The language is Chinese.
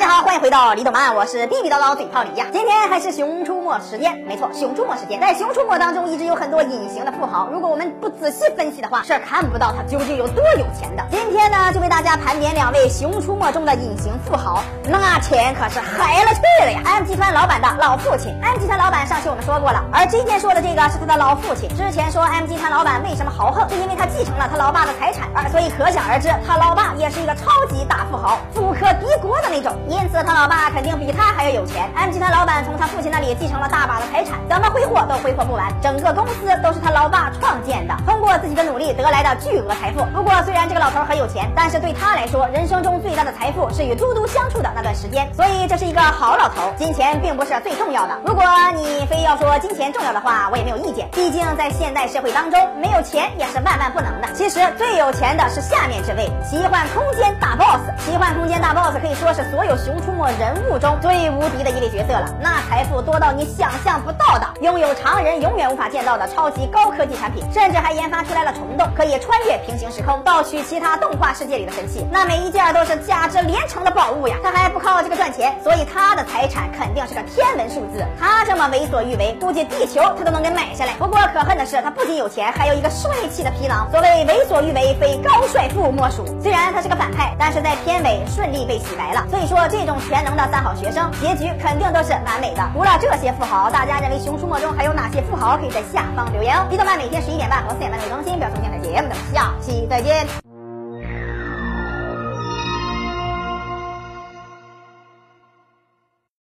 大家好，欢迎回到李董曼，我是地地道道嘴炮李呀。今天还是熊出没时间，没错，熊出没时间。在熊出没当中，一直有很多隐形的富豪。如果我们不仔细分析的话，是看不到他究竟有多有钱的。今天呢，就为大家盘点两位熊出没中的隐形富豪，那钱可是嗨了去了呀！M 集团老板的老父亲，M 集团老板上期我们说过了，而今天说的这个是他的老父亲。之前说 M 集团老板为什么豪横，是因为他继承了他老爸的财产，而所以可想而知，他老爸也是一个超级大富豪，富可敌国的那种。因此，他老爸肯定比他还要有钱。M 集团老板从他父亲那里继承了大把的财产，怎么挥霍都挥霍不完。整个公司都是他老爸创建的，通力得来的巨额财富。不过，虽然这个老头很有钱，但是对他来说，人生中最大的财富是与嘟嘟相处的那段时间。所以，这是一个好老头。金钱并不是最重要的。如果你非要说金钱重要的话，我也没有意见。毕竟在现代社会当中，没有钱也是万万不能的。其实最有钱的是下面这位奇幻空间大 boss。奇幻空间大 boss 可以说是所有熊出没人物中最无敌的一位角色了，那财富多到你想象不到的，拥有常人永远无法见到的超级高科技产品，甚至还研发出来了宠虫洞，可以穿越平行时空盗取其他动画世界里的神器，那每一件都是价值连城的宝物呀！他还不靠这个赚钱，所以他的财产肯定是个天文数字。他这么为所欲为，估计地球他都能给买下来。不过可恨的是，他不仅有钱，还有一个帅气的皮囊。所谓为所欲为，非高帅富莫属。虽然他是个反派，但是在片尾顺利被洗白了。所以说，这种全能的三好学生，结局肯定都是完美的。除了这些富豪，大家认为《熊出没》中还有哪些富豪？可以在下方留言哦。李动漫每天十一点半和四点半会更新，不要今天的节目的，下期再见。